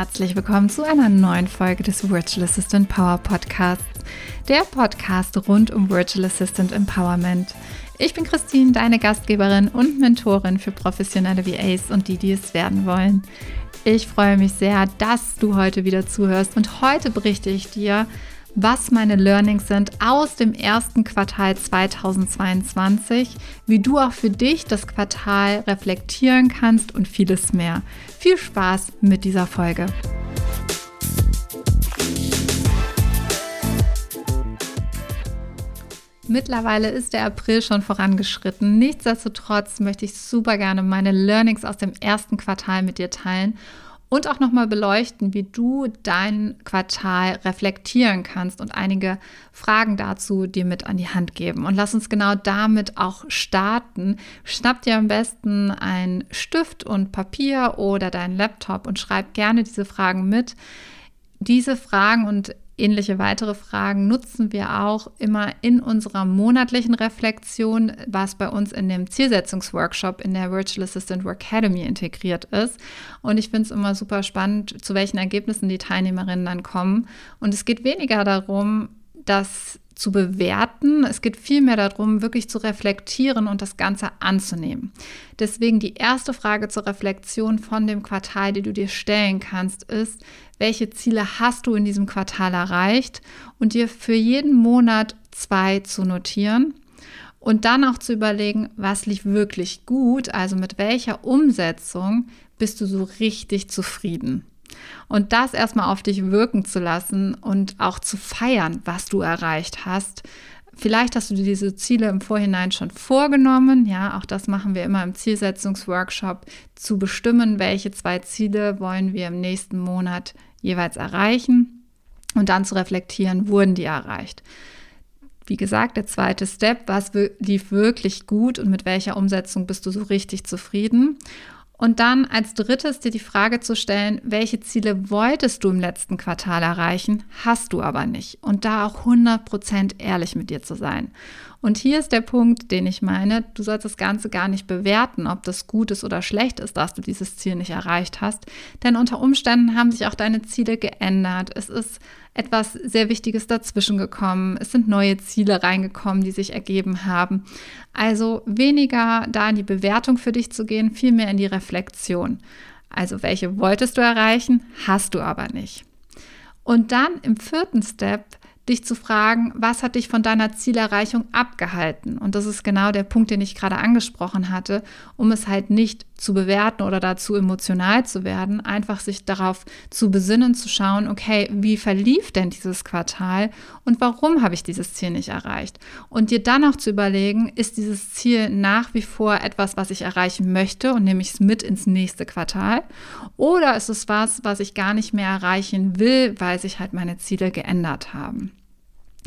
herzlich willkommen zu einer neuen Folge des Virtual Assistant Power Podcasts, der Podcast rund um Virtual Assistant Empowerment. Ich bin Christine, deine Gastgeberin und Mentorin für professionelle VAs und die, die es werden wollen. Ich freue mich sehr, dass du heute wieder zuhörst und heute berichte ich dir, was meine Learnings sind aus dem ersten Quartal 2022, wie du auch für dich das Quartal reflektieren kannst und vieles mehr. Viel Spaß mit dieser Folge. Mittlerweile ist der April schon vorangeschritten. Nichtsdestotrotz möchte ich super gerne meine Learnings aus dem ersten Quartal mit dir teilen und auch nochmal beleuchten, wie du dein Quartal reflektieren kannst und einige Fragen dazu dir mit an die Hand geben. Und lass uns genau damit auch starten. Schnapp dir am besten ein Stift und Papier oder deinen Laptop und schreib gerne diese Fragen mit. Diese Fragen und ähnliche weitere Fragen nutzen wir auch immer in unserer monatlichen Reflexion, was bei uns in dem Zielsetzungsworkshop in der Virtual Assistant Academy integriert ist. Und ich finde es immer super spannend, zu welchen Ergebnissen die Teilnehmerinnen dann kommen. Und es geht weniger darum, dass zu bewerten. Es geht vielmehr darum, wirklich zu reflektieren und das Ganze anzunehmen. Deswegen die erste Frage zur Reflexion von dem Quartal, die du dir stellen kannst, ist, welche Ziele hast du in diesem Quartal erreicht und dir für jeden Monat zwei zu notieren. Und dann auch zu überlegen, was lief wirklich gut, also mit welcher Umsetzung bist du so richtig zufrieden. Und das erstmal auf dich wirken zu lassen und auch zu feiern, was du erreicht hast. Vielleicht hast du dir diese Ziele im Vorhinein schon vorgenommen. Ja, auch das machen wir immer im Zielsetzungsworkshop, zu bestimmen, welche zwei Ziele wollen wir im nächsten Monat jeweils erreichen und dann zu reflektieren, wurden die erreicht. Wie gesagt, der zweite Step, was lief wirklich gut und mit welcher Umsetzung bist du so richtig zufrieden? Und dann als drittes dir die Frage zu stellen, welche Ziele wolltest du im letzten Quartal erreichen, hast du aber nicht. Und da auch 100% ehrlich mit dir zu sein. Und hier ist der Punkt, den ich meine, du sollst das Ganze gar nicht bewerten, ob das gut ist oder schlecht ist, dass du dieses Ziel nicht erreicht hast. Denn unter Umständen haben sich auch deine Ziele geändert. Es ist etwas sehr Wichtiges dazwischen gekommen. Es sind neue Ziele reingekommen, die sich ergeben haben. Also weniger da in die Bewertung für dich zu gehen, vielmehr in die Reflexion. Also welche wolltest du erreichen, hast du aber nicht. Und dann im vierten Step dich zu fragen, was hat dich von deiner Zielerreichung abgehalten? Und das ist genau der Punkt, den ich gerade angesprochen hatte, um es halt nicht zu bewerten oder dazu emotional zu werden, einfach sich darauf zu besinnen, zu schauen, okay, wie verlief denn dieses Quartal und warum habe ich dieses Ziel nicht erreicht? Und dir dann auch zu überlegen, ist dieses Ziel nach wie vor etwas, was ich erreichen möchte und nehme ich es mit ins nächste Quartal? Oder ist es was, was ich gar nicht mehr erreichen will, weil sich halt meine Ziele geändert haben?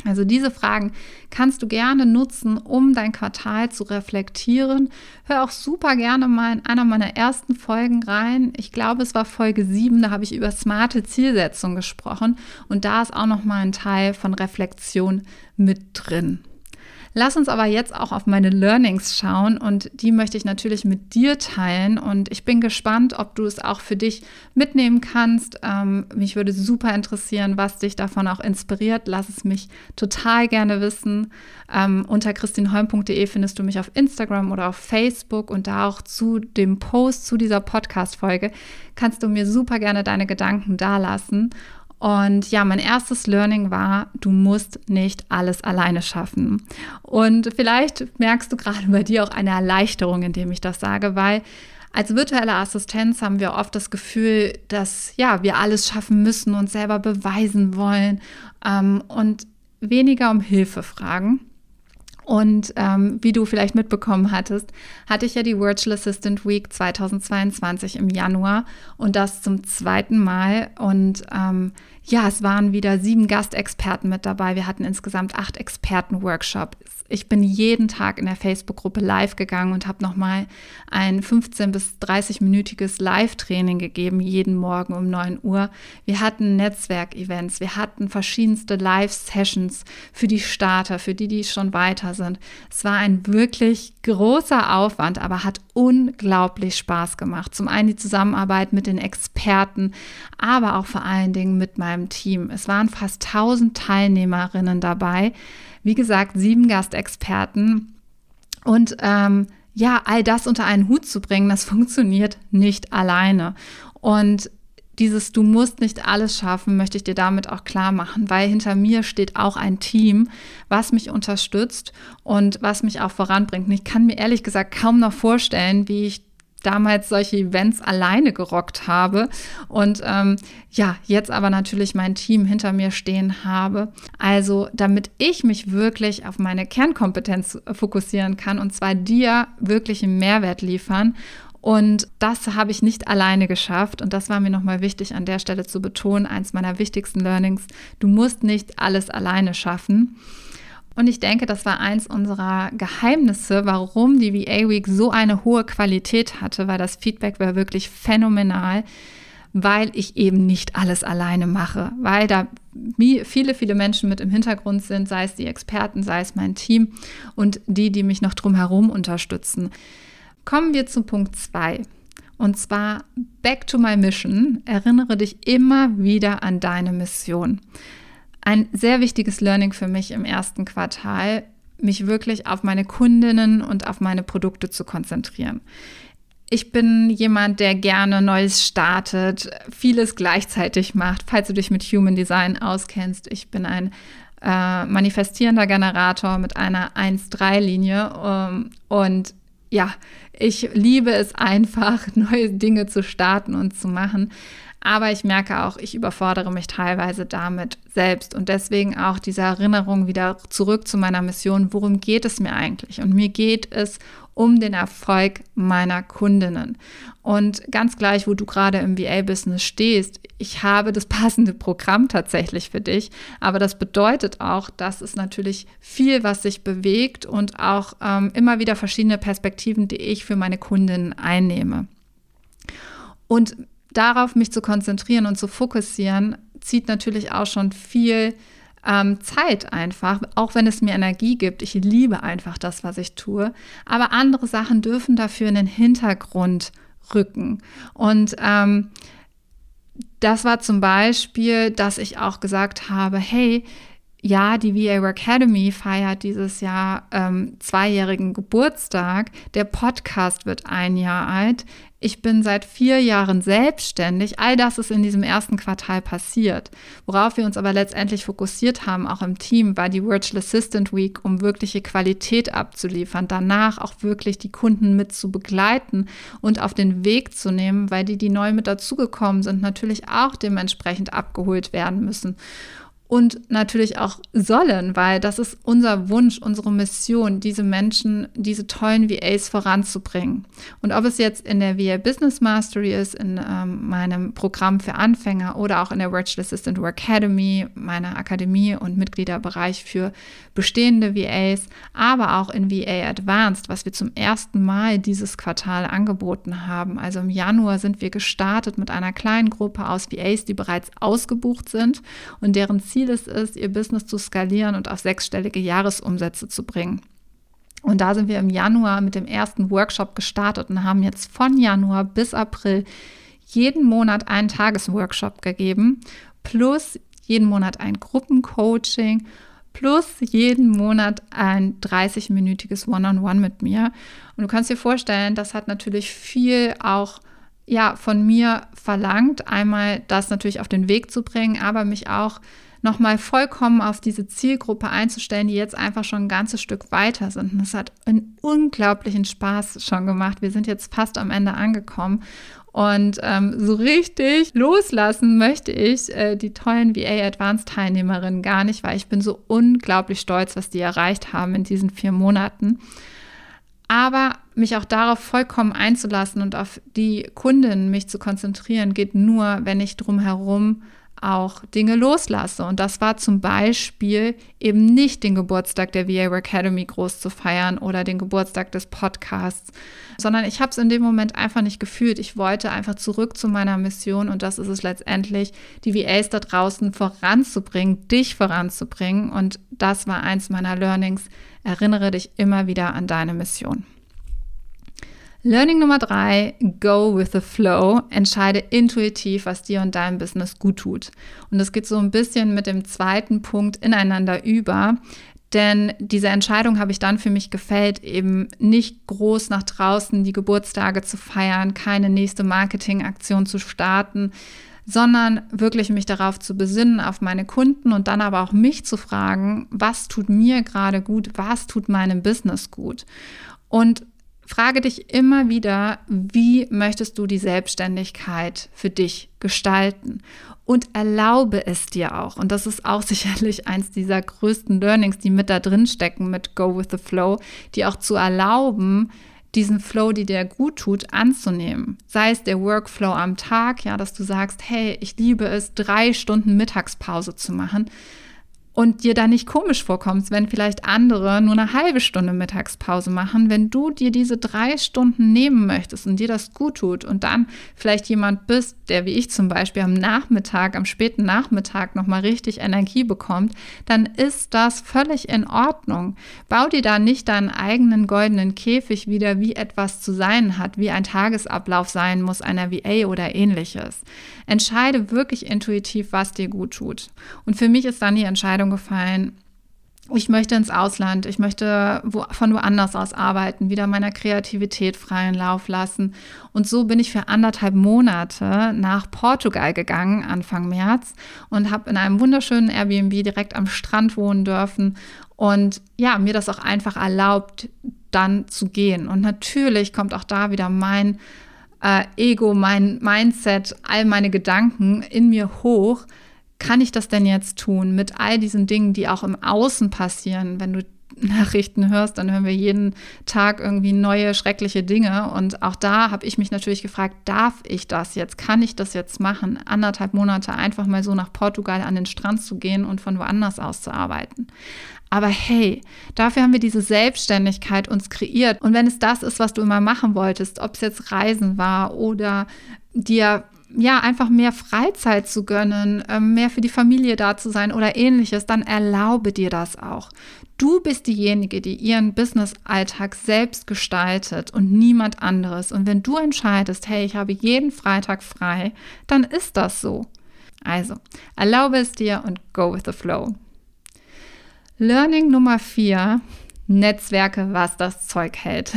Also diese Fragen kannst du gerne nutzen, um dein Quartal zu reflektieren. Hör auch super gerne mal in einer meiner ersten Folgen rein. Ich glaube, es war Folge 7, da habe ich über smarte Zielsetzung gesprochen und da ist auch noch mal ein Teil von Reflexion mit drin. Lass uns aber jetzt auch auf meine Learnings schauen und die möchte ich natürlich mit dir teilen und ich bin gespannt, ob du es auch für dich mitnehmen kannst. Ähm, mich würde super interessieren, was dich davon auch inspiriert. Lass es mich total gerne wissen. Ähm, unter christinholm.de findest du mich auf Instagram oder auf Facebook und da auch zu dem Post zu dieser Podcast-Folge kannst du mir super gerne deine Gedanken dalassen. Und ja, mein erstes Learning war, du musst nicht alles alleine schaffen. Und vielleicht merkst du gerade bei dir auch eine Erleichterung, indem ich das sage, weil als virtuelle Assistenz haben wir oft das Gefühl, dass ja, wir alles schaffen müssen und selber beweisen wollen ähm, und weniger um Hilfe fragen. Und ähm, wie du vielleicht mitbekommen hattest, hatte ich ja die Virtual Assistant Week 2022 im Januar und das zum zweiten Mal. Und ähm, ja, es waren wieder sieben Gastexperten mit dabei. Wir hatten insgesamt acht Experten-Workshops Ich bin jeden Tag in der Facebook-Gruppe live gegangen und habe nochmal ein 15 bis 30-minütiges Live-Training gegeben, jeden Morgen um 9 Uhr. Wir hatten Netzwerkevents, wir hatten verschiedenste Live-Sessions für die Starter, für die, die schon weiter sind. Es war ein wirklich großer Aufwand, aber hat unglaublich Spaß gemacht. Zum einen die Zusammenarbeit mit den Experten, aber auch vor allen Dingen mit meinem Team. Es waren fast 1000 Teilnehmerinnen dabei wie gesagt, sieben Gastexperten. Und ähm, ja, all das unter einen Hut zu bringen, das funktioniert nicht alleine. Und dieses Du musst nicht alles schaffen, möchte ich dir damit auch klar machen, weil hinter mir steht auch ein Team, was mich unterstützt und was mich auch voranbringt. Und ich kann mir ehrlich gesagt kaum noch vorstellen, wie ich damals solche Events alleine gerockt habe und ähm, ja, jetzt aber natürlich mein Team hinter mir stehen habe. Also damit ich mich wirklich auf meine Kernkompetenz fokussieren kann und zwar dir wirklich einen Mehrwert liefern und das habe ich nicht alleine geschafft. Und das war mir nochmal wichtig an der Stelle zu betonen. Eins meiner wichtigsten Learnings. Du musst nicht alles alleine schaffen. Und ich denke, das war eins unserer Geheimnisse, warum die VA Week so eine hohe Qualität hatte, weil das Feedback war wirklich phänomenal, weil ich eben nicht alles alleine mache, weil da viele, viele Menschen mit im Hintergrund sind, sei es die Experten, sei es mein Team und die, die mich noch drumherum unterstützen. Kommen wir zu Punkt 2. Und zwar Back to my Mission. Erinnere dich immer wieder an deine Mission ein sehr wichtiges Learning für mich im ersten Quartal, mich wirklich auf meine Kundinnen und auf meine Produkte zu konzentrieren. Ich bin jemand, der gerne Neues startet, vieles gleichzeitig macht. Falls du dich mit Human Design auskennst, ich bin ein äh, manifestierender Generator mit einer 1-3-Linie ähm, und ja, ich liebe es einfach, neue Dinge zu starten und zu machen. Aber ich merke auch, ich überfordere mich teilweise damit selbst. Und deswegen auch diese Erinnerung wieder zurück zu meiner Mission. Worum geht es mir eigentlich? Und mir geht es um den Erfolg meiner Kundinnen. Und ganz gleich, wo du gerade im VA-Business stehst, ich habe das passende Programm tatsächlich für dich. Aber das bedeutet auch, dass es natürlich viel, was sich bewegt und auch ähm, immer wieder verschiedene Perspektiven, die ich für meine Kundinnen einnehme. Und darauf mich zu konzentrieren und zu fokussieren, zieht natürlich auch schon viel ähm, Zeit einfach, auch wenn es mir Energie gibt. Ich liebe einfach das, was ich tue. Aber andere Sachen dürfen dafür in den Hintergrund rücken. Und ähm, das war zum Beispiel, dass ich auch gesagt habe, hey, ja, die VA Academy feiert dieses Jahr ähm, zweijährigen Geburtstag. Der Podcast wird ein Jahr alt. Ich bin seit vier Jahren selbstständig. All das ist in diesem ersten Quartal passiert. Worauf wir uns aber letztendlich fokussiert haben, auch im Team, war die Virtual Assistant Week, um wirkliche Qualität abzuliefern. Danach auch wirklich die Kunden mit zu begleiten und auf den Weg zu nehmen, weil die, die neu mit dazugekommen sind, natürlich auch dementsprechend abgeholt werden müssen und natürlich auch sollen, weil das ist unser Wunsch, unsere Mission, diese Menschen, diese tollen VAs voranzubringen. Und ob es jetzt in der VA Business Mastery ist, in ähm, meinem Programm für Anfänger oder auch in der Virtual Assistant Academy, meiner Akademie und Mitgliederbereich für bestehende VAs, aber auch in VA Advanced, was wir zum ersten Mal dieses Quartal angeboten haben. Also im Januar sind wir gestartet mit einer kleinen Gruppe aus VAs, die bereits ausgebucht sind und deren Ziel es ist, ihr Business zu skalieren und auf sechsstellige Jahresumsätze zu bringen. Und da sind wir im Januar mit dem ersten Workshop gestartet und haben jetzt von Januar bis April jeden Monat einen Tagesworkshop gegeben, plus jeden Monat ein Gruppencoaching, plus jeden Monat ein 30-minütiges One-on-One mit mir. Und du kannst dir vorstellen, das hat natürlich viel auch ja, von mir verlangt, einmal das natürlich auf den Weg zu bringen, aber mich auch nochmal vollkommen auf diese Zielgruppe einzustellen, die jetzt einfach schon ein ganzes Stück weiter sind. Und das hat einen unglaublichen Spaß schon gemacht. Wir sind jetzt fast am Ende angekommen. Und ähm, so richtig loslassen möchte ich äh, die tollen VA Advanced Teilnehmerinnen gar nicht, weil ich bin so unglaublich stolz, was die erreicht haben in diesen vier Monaten. Aber mich auch darauf vollkommen einzulassen und auf die Kunden mich zu konzentrieren, geht nur, wenn ich drumherum auch Dinge loslasse. Und das war zum Beispiel eben nicht den Geburtstag der VA Academy groß zu feiern oder den Geburtstag des Podcasts, sondern ich habe es in dem Moment einfach nicht gefühlt. Ich wollte einfach zurück zu meiner Mission und das ist es letztendlich, die VAs da draußen voranzubringen, dich voranzubringen. Und das war eins meiner Learnings. Erinnere dich immer wieder an deine Mission. Learning Nummer drei, go with the flow. Entscheide intuitiv, was dir und deinem Business gut tut. Und das geht so ein bisschen mit dem zweiten Punkt ineinander über. Denn diese Entscheidung habe ich dann für mich gefällt, eben nicht groß nach draußen die Geburtstage zu feiern, keine nächste Marketingaktion zu starten, sondern wirklich mich darauf zu besinnen, auf meine Kunden und dann aber auch mich zu fragen, was tut mir gerade gut, was tut meinem Business gut. Und Frage dich immer wieder, wie möchtest du die Selbstständigkeit für dich gestalten? Und erlaube es dir auch. Und das ist auch sicherlich eins dieser größten Learnings, die mit da drin stecken, mit Go with the Flow, die auch zu erlauben, diesen Flow, die dir gut tut, anzunehmen. Sei es der Workflow am Tag, ja, dass du sagst, hey, ich liebe es, drei Stunden Mittagspause zu machen und dir da nicht komisch vorkommst, wenn vielleicht andere nur eine halbe Stunde Mittagspause machen, wenn du dir diese drei Stunden nehmen möchtest und dir das gut tut und dann vielleicht jemand bist, der wie ich zum Beispiel am Nachmittag, am späten Nachmittag nochmal richtig Energie bekommt, dann ist das völlig in Ordnung. Bau dir da nicht deinen eigenen goldenen Käfig wieder, wie etwas zu sein hat, wie ein Tagesablauf sein muss einer VA oder ähnliches. Entscheide wirklich intuitiv, was dir gut tut. Und für mich ist dann die Entscheidung gefallen, ich möchte ins Ausland, ich möchte wo, von woanders aus arbeiten, wieder meiner Kreativität freien Lauf lassen. Und so bin ich für anderthalb Monate nach Portugal gegangen, Anfang März, und habe in einem wunderschönen Airbnb direkt am Strand wohnen dürfen und ja, mir das auch einfach erlaubt, dann zu gehen. Und natürlich kommt auch da wieder mein äh, Ego, mein Mindset, all meine Gedanken in mir hoch. Kann ich das denn jetzt tun mit all diesen Dingen, die auch im Außen passieren? Wenn du Nachrichten hörst, dann hören wir jeden Tag irgendwie neue schreckliche Dinge. Und auch da habe ich mich natürlich gefragt, darf ich das jetzt? Kann ich das jetzt machen? Anderthalb Monate einfach mal so nach Portugal an den Strand zu gehen und von woanders aus zu arbeiten. Aber hey, dafür haben wir diese Selbstständigkeit uns kreiert. Und wenn es das ist, was du immer machen wolltest, ob es jetzt Reisen war oder dir ja, einfach mehr Freizeit zu gönnen, ähm, mehr für die Familie da zu sein oder ähnliches, dann erlaube dir das auch. Du bist diejenige, die ihren Business-Alltag selbst gestaltet und niemand anderes. Und wenn du entscheidest, hey, ich habe jeden Freitag frei, dann ist das so. Also, erlaube es dir und go with the flow. Learning Nummer vier, Netzwerke, was das Zeug hält.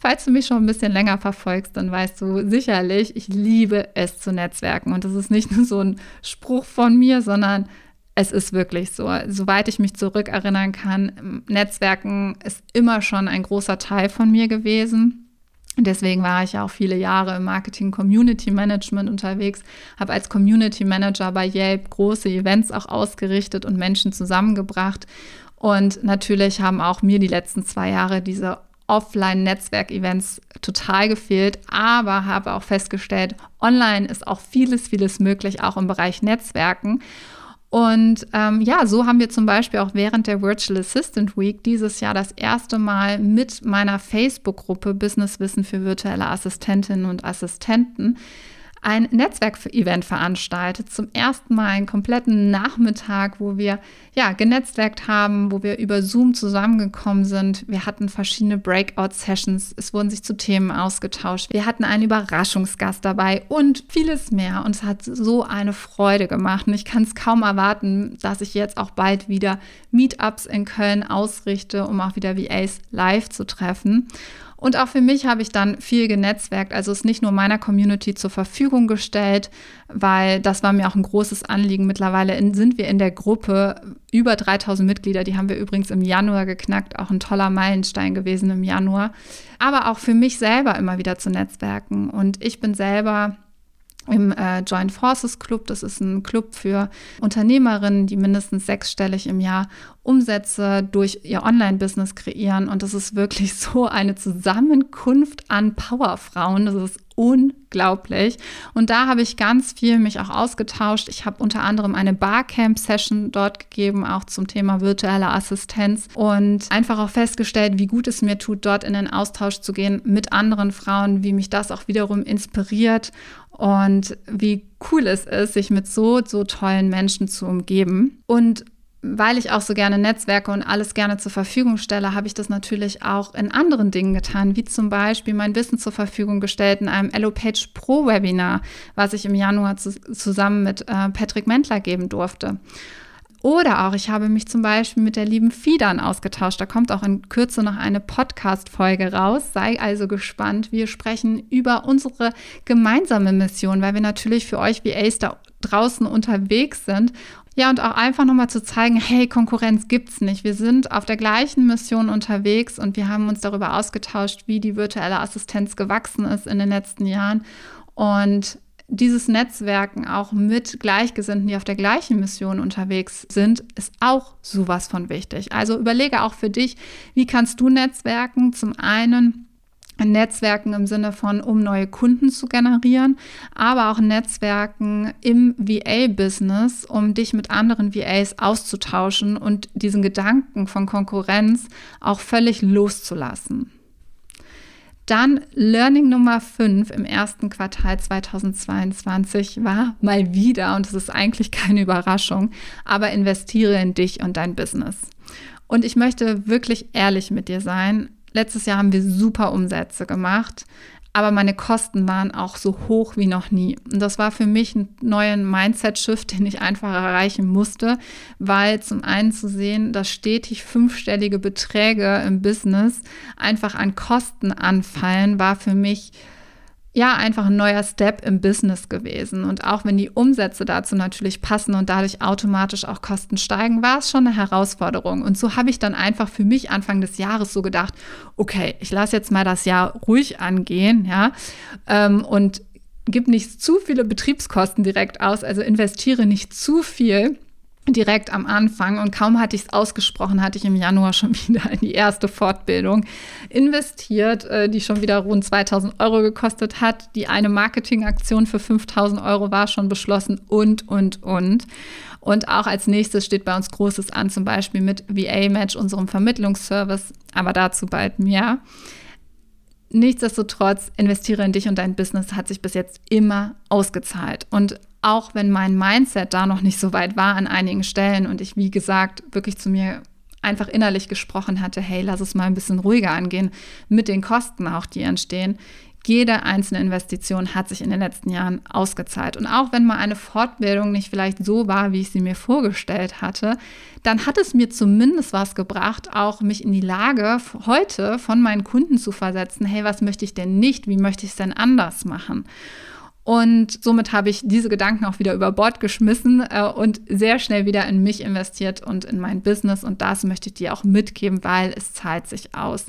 Falls du mich schon ein bisschen länger verfolgst, dann weißt du sicherlich, ich liebe es zu netzwerken. Und das ist nicht nur so ein Spruch von mir, sondern es ist wirklich so. Soweit ich mich zurückerinnern kann, Netzwerken ist immer schon ein großer Teil von mir gewesen. Deswegen war ich ja auch viele Jahre im Marketing Community Management unterwegs, habe als Community Manager bei Yelp große Events auch ausgerichtet und Menschen zusammengebracht. Und natürlich haben auch mir die letzten zwei Jahre diese Offline-Netzwerk-Events total gefehlt, aber habe auch festgestellt, online ist auch vieles, vieles möglich, auch im Bereich Netzwerken. Und ähm, ja, so haben wir zum Beispiel auch während der Virtual Assistant Week dieses Jahr das erste Mal mit meiner Facebook-Gruppe Business Wissen für virtuelle Assistentinnen und Assistenten ein Netzwerkevent veranstaltet. Zum ersten Mal einen kompletten Nachmittag, wo wir ja genetzwerkt haben, wo wir über Zoom zusammengekommen sind. Wir hatten verschiedene Breakout-Sessions. Es wurden sich zu Themen ausgetauscht. Wir hatten einen Überraschungsgast dabei und vieles mehr. Und es hat so eine Freude gemacht. Und ich kann es kaum erwarten, dass ich jetzt auch bald wieder Meetups in Köln ausrichte, um auch wieder VAs live zu treffen. Und auch für mich habe ich dann viel genetzwerkt, also es nicht nur meiner Community zur Verfügung gestellt, weil das war mir auch ein großes Anliegen. Mittlerweile in, sind wir in der Gruppe über 3000 Mitglieder, die haben wir übrigens im Januar geknackt, auch ein toller Meilenstein gewesen im Januar. Aber auch für mich selber immer wieder zu netzwerken. Und ich bin selber im äh, Joint Forces Club. Das ist ein Club für Unternehmerinnen, die mindestens sechsstellig im Jahr Umsätze durch ihr Online-Business kreieren. Und das ist wirklich so eine Zusammenkunft an Powerfrauen. Das ist unglaublich. Und da habe ich ganz viel mich auch ausgetauscht. Ich habe unter anderem eine Barcamp-Session dort gegeben, auch zum Thema virtuelle Assistenz und einfach auch festgestellt, wie gut es mir tut, dort in den Austausch zu gehen mit anderen Frauen, wie mich das auch wiederum inspiriert und wie cool es ist, sich mit so, so tollen Menschen zu umgeben. Und weil ich auch so gerne Netzwerke und alles gerne zur Verfügung stelle, habe ich das natürlich auch in anderen Dingen getan, wie zum Beispiel mein Wissen zur Verfügung gestellt in einem EloPage Pro Webinar, was ich im Januar zu, zusammen mit äh, Patrick Mentler geben durfte. Oder auch, ich habe mich zum Beispiel mit der lieben Fidan ausgetauscht. Da kommt auch in Kürze noch eine Podcast-Folge raus. Sei also gespannt. Wir sprechen über unsere gemeinsame Mission, weil wir natürlich für euch VAs da draußen unterwegs sind ja, und auch einfach nochmal zu zeigen, hey, Konkurrenz gibt's nicht. Wir sind auf der gleichen Mission unterwegs und wir haben uns darüber ausgetauscht, wie die virtuelle Assistenz gewachsen ist in den letzten Jahren. Und dieses Netzwerken auch mit Gleichgesinnten, die auf der gleichen Mission unterwegs sind, ist auch sowas von wichtig. Also überlege auch für dich, wie kannst du Netzwerken? Zum einen Netzwerken im Sinne von, um neue Kunden zu generieren, aber auch Netzwerken im VA-Business, um dich mit anderen VAs auszutauschen und diesen Gedanken von Konkurrenz auch völlig loszulassen. Dann Learning Nummer 5 im ersten Quartal 2022 war mal wieder, und das ist eigentlich keine Überraschung, aber investiere in dich und dein Business. Und ich möchte wirklich ehrlich mit dir sein. Letztes Jahr haben wir super Umsätze gemacht, aber meine Kosten waren auch so hoch wie noch nie. Und das war für mich ein neuer Mindset-Shift, den ich einfach erreichen musste, weil zum einen zu sehen, dass stetig fünfstellige Beträge im Business einfach an Kosten anfallen, war für mich ja, einfach ein neuer Step im Business gewesen. Und auch wenn die Umsätze dazu natürlich passen und dadurch automatisch auch Kosten steigen, war es schon eine Herausforderung. Und so habe ich dann einfach für mich Anfang des Jahres so gedacht, okay, ich lasse jetzt mal das Jahr ruhig angehen, ja, ähm, und gib nicht zu viele Betriebskosten direkt aus, also investiere nicht zu viel direkt am Anfang und kaum hatte ich es ausgesprochen, hatte ich im Januar schon wieder in die erste Fortbildung investiert, äh, die schon wieder rund 2000 Euro gekostet hat. Die eine Marketingaktion für 5000 Euro war schon beschlossen und, und, und. Und auch als nächstes steht bei uns Großes an, zum Beispiel mit VA-Match, unserem Vermittlungsservice, aber dazu bald mehr. Nichtsdestotrotz, investiere in dich und dein Business hat sich bis jetzt immer ausgezahlt. Und auch wenn mein Mindset da noch nicht so weit war an einigen Stellen und ich, wie gesagt, wirklich zu mir einfach innerlich gesprochen hatte, hey, lass es mal ein bisschen ruhiger angehen mit den Kosten auch, die entstehen. Jede einzelne Investition hat sich in den letzten Jahren ausgezahlt. Und auch wenn mal eine Fortbildung nicht vielleicht so war, wie ich sie mir vorgestellt hatte, dann hat es mir zumindest was gebracht, auch mich in die Lage heute von meinen Kunden zu versetzen, hey, was möchte ich denn nicht? Wie möchte ich es denn anders machen? Und somit habe ich diese Gedanken auch wieder über Bord geschmissen äh, und sehr schnell wieder in mich investiert und in mein Business. Und das möchte ich dir auch mitgeben, weil es zahlt sich aus.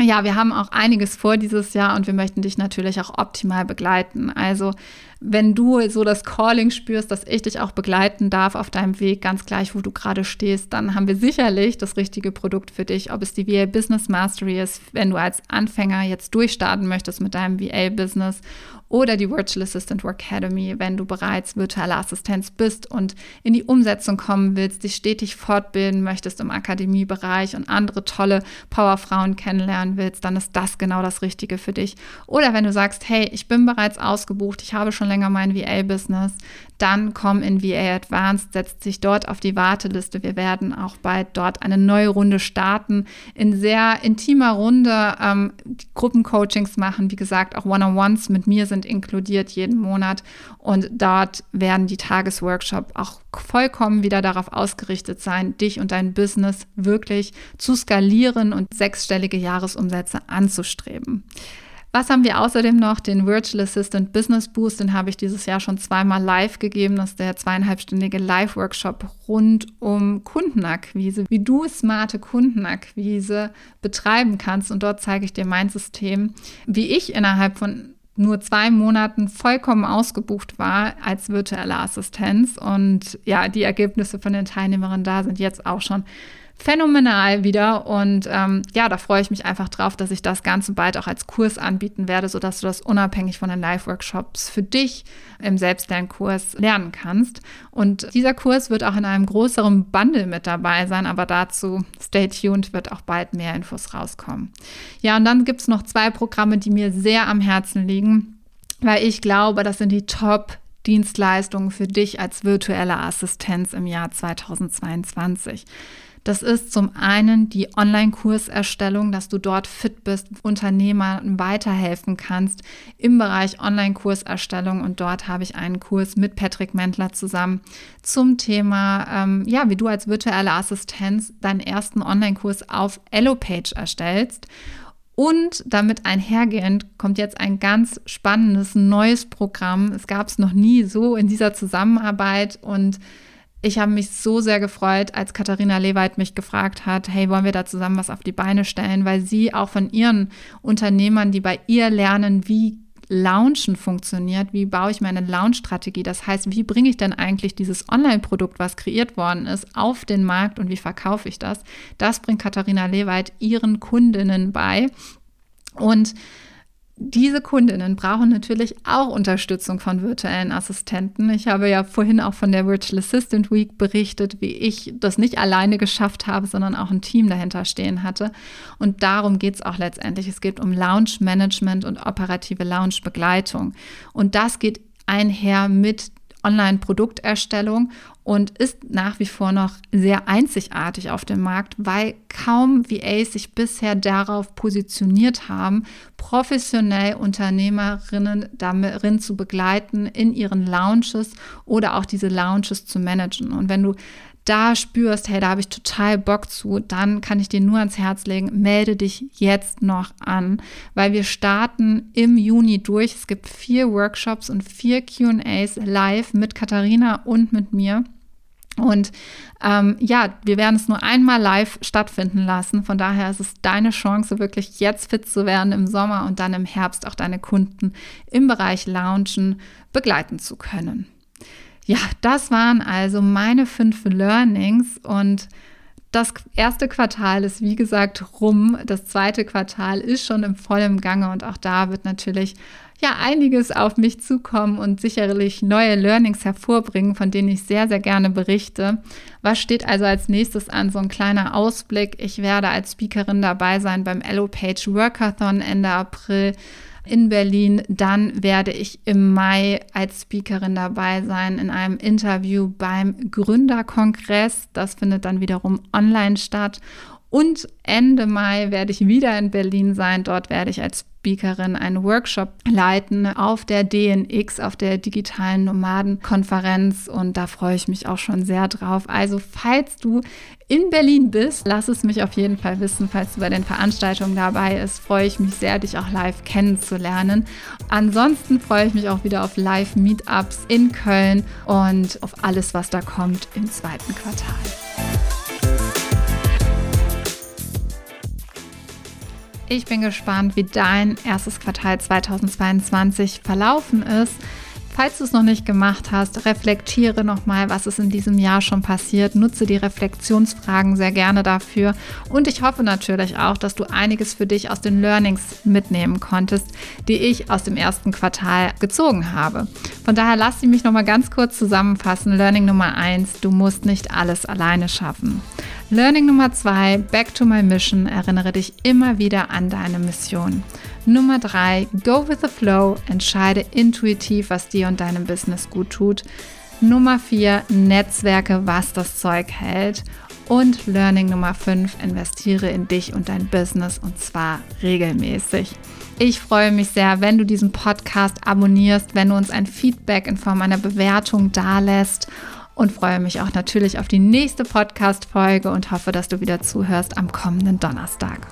Ja, wir haben auch einiges vor dieses Jahr und wir möchten dich natürlich auch optimal begleiten. Also wenn du so das Calling spürst, dass ich dich auch begleiten darf auf deinem Weg, ganz gleich, wo du gerade stehst, dann haben wir sicherlich das richtige Produkt für dich. Ob es die VA Business Mastery ist, wenn du als Anfänger jetzt durchstarten möchtest mit deinem VA-Business oder die Virtual Assistant Academy, wenn du bereits virtuelle Assistenz bist und in die Umsetzung kommen willst, dich stetig fortbilden möchtest im Akademiebereich und andere tolle Powerfrauen kennenlernen willst, dann ist das genau das Richtige für dich. Oder wenn du sagst, hey, ich bin bereits ausgebucht, ich habe schon länger mein VA-Business, dann komm in VA Advanced, setzt sich dort auf die Warteliste. Wir werden auch bald dort eine neue Runde starten, in sehr intimer Runde ähm, Gruppencoachings machen. Wie gesagt, auch One-on-Ones mit mir sind inkludiert jeden Monat. Und dort werden die Tagesworkshop auch vollkommen wieder darauf ausgerichtet sein, dich und dein Business wirklich zu skalieren und sechsstellige Jahresumsätze anzustreben. Was haben wir außerdem noch? Den Virtual Assistant Business Boost, den habe ich dieses Jahr schon zweimal live gegeben. Das ist der zweieinhalbstündige Live-Workshop rund um Kundenakquise, wie du smarte Kundenakquise betreiben kannst. Und dort zeige ich dir mein System, wie ich innerhalb von nur zwei Monaten vollkommen ausgebucht war als virtuelle Assistenz. Und ja, die Ergebnisse von den Teilnehmerinnen da sind jetzt auch schon phänomenal wieder. Und ähm, ja, da freue ich mich einfach drauf, dass ich das Ganze bald auch als Kurs anbieten werde, sodass du das unabhängig von den Live-Workshops für dich im Selbstlernkurs lernen kannst. Und dieser Kurs wird auch in einem größeren Bundle mit dabei sein, aber dazu stay tuned, wird auch bald mehr Infos rauskommen. Ja, und dann gibt es noch zwei Programme, die mir sehr am Herzen liegen, weil ich glaube, das sind die Top- Dienstleistungen für dich als virtuelle Assistenz im Jahr 2022. Das ist zum einen die Online-Kurserstellung, dass du dort fit bist, Unternehmern weiterhelfen kannst im Bereich Online-Kurserstellung. Und dort habe ich einen Kurs mit Patrick Mentler zusammen zum Thema, ähm, ja, wie du als virtuelle Assistenz deinen ersten Online-Kurs auf Elopage erstellst. Und damit einhergehend kommt jetzt ein ganz spannendes neues Programm. Es gab es noch nie so in dieser Zusammenarbeit und ich habe mich so sehr gefreut, als Katharina Leweit mich gefragt hat, hey, wollen wir da zusammen was auf die Beine stellen, weil sie auch von ihren Unternehmern, die bei ihr lernen, wie Launchen funktioniert, wie baue ich meine Launch-Strategie, das heißt, wie bringe ich denn eigentlich dieses Online-Produkt, was kreiert worden ist, auf den Markt und wie verkaufe ich das, das bringt Katharina Leweit ihren Kundinnen bei. Und diese Kundinnen brauchen natürlich auch Unterstützung von virtuellen Assistenten. Ich habe ja vorhin auch von der Virtual Assistant Week berichtet, wie ich das nicht alleine geschafft habe, sondern auch ein Team dahinter stehen hatte. Und darum geht es auch letztendlich. Es geht um Launch Management und operative Launch Begleitung. Und das geht einher mit Online-Produkterstellung und ist nach wie vor noch sehr einzigartig auf dem Markt, weil kaum VAs sich bisher darauf positioniert haben, professionell Unternehmerinnen darin zu begleiten, in ihren Launches oder auch diese Launches zu managen. Und wenn du da spürst, hey, da habe ich total Bock zu, dann kann ich dir nur ans Herz legen, melde dich jetzt noch an, weil wir starten im Juni durch. Es gibt vier Workshops und vier QAs live mit Katharina und mit mir. Und ähm, ja, wir werden es nur einmal live stattfinden lassen. Von daher ist es deine Chance, wirklich jetzt fit zu werden im Sommer und dann im Herbst auch deine Kunden im Bereich Launchen begleiten zu können. Ja, das waren also meine fünf Learnings und das erste Quartal ist wie gesagt rum. Das zweite Quartal ist schon im vollen Gange und auch da wird natürlich ja einiges auf mich zukommen und sicherlich neue Learnings hervorbringen, von denen ich sehr, sehr gerne berichte. Was steht also als nächstes an? So ein kleiner Ausblick. Ich werde als Speakerin dabei sein beim Page Workathon Ende April in Berlin. Dann werde ich im Mai als Speakerin dabei sein in einem Interview beim Gründerkongress. Das findet dann wiederum online statt. Und Ende Mai werde ich wieder in Berlin sein. Dort werde ich als Speakerin einen Workshop leiten auf der DNX, auf der digitalen Nomadenkonferenz. Und da freue ich mich auch schon sehr drauf. Also, falls du in Berlin bist, lass es mich auf jeden Fall wissen. Falls du bei den Veranstaltungen dabei bist, freue ich mich sehr, dich auch live kennenzulernen. Ansonsten freue ich mich auch wieder auf Live-Meetups in Köln und auf alles, was da kommt im zweiten Quartal. Ich bin gespannt, wie dein erstes Quartal 2022 verlaufen ist. Falls du es noch nicht gemacht hast, reflektiere nochmal, was ist in diesem Jahr schon passiert. Nutze die Reflexionsfragen sehr gerne dafür. Und ich hoffe natürlich auch, dass du einiges für dich aus den Learnings mitnehmen konntest, die ich aus dem ersten Quartal gezogen habe. Von daher lass sie mich nochmal ganz kurz zusammenfassen. Learning Nummer eins: Du musst nicht alles alleine schaffen. Learning Nummer zwei, Back to my Mission, erinnere dich immer wieder an deine Mission. Nummer drei, Go with the Flow, entscheide intuitiv, was dir und deinem Business gut tut. Nummer vier, Netzwerke, was das Zeug hält. Und Learning Nummer 5, investiere in dich und dein Business und zwar regelmäßig. Ich freue mich sehr, wenn du diesen Podcast abonnierst, wenn du uns ein Feedback in Form einer Bewertung dalässt und freue mich auch natürlich auf die nächste Podcast-Folge und hoffe, dass du wieder zuhörst am kommenden Donnerstag.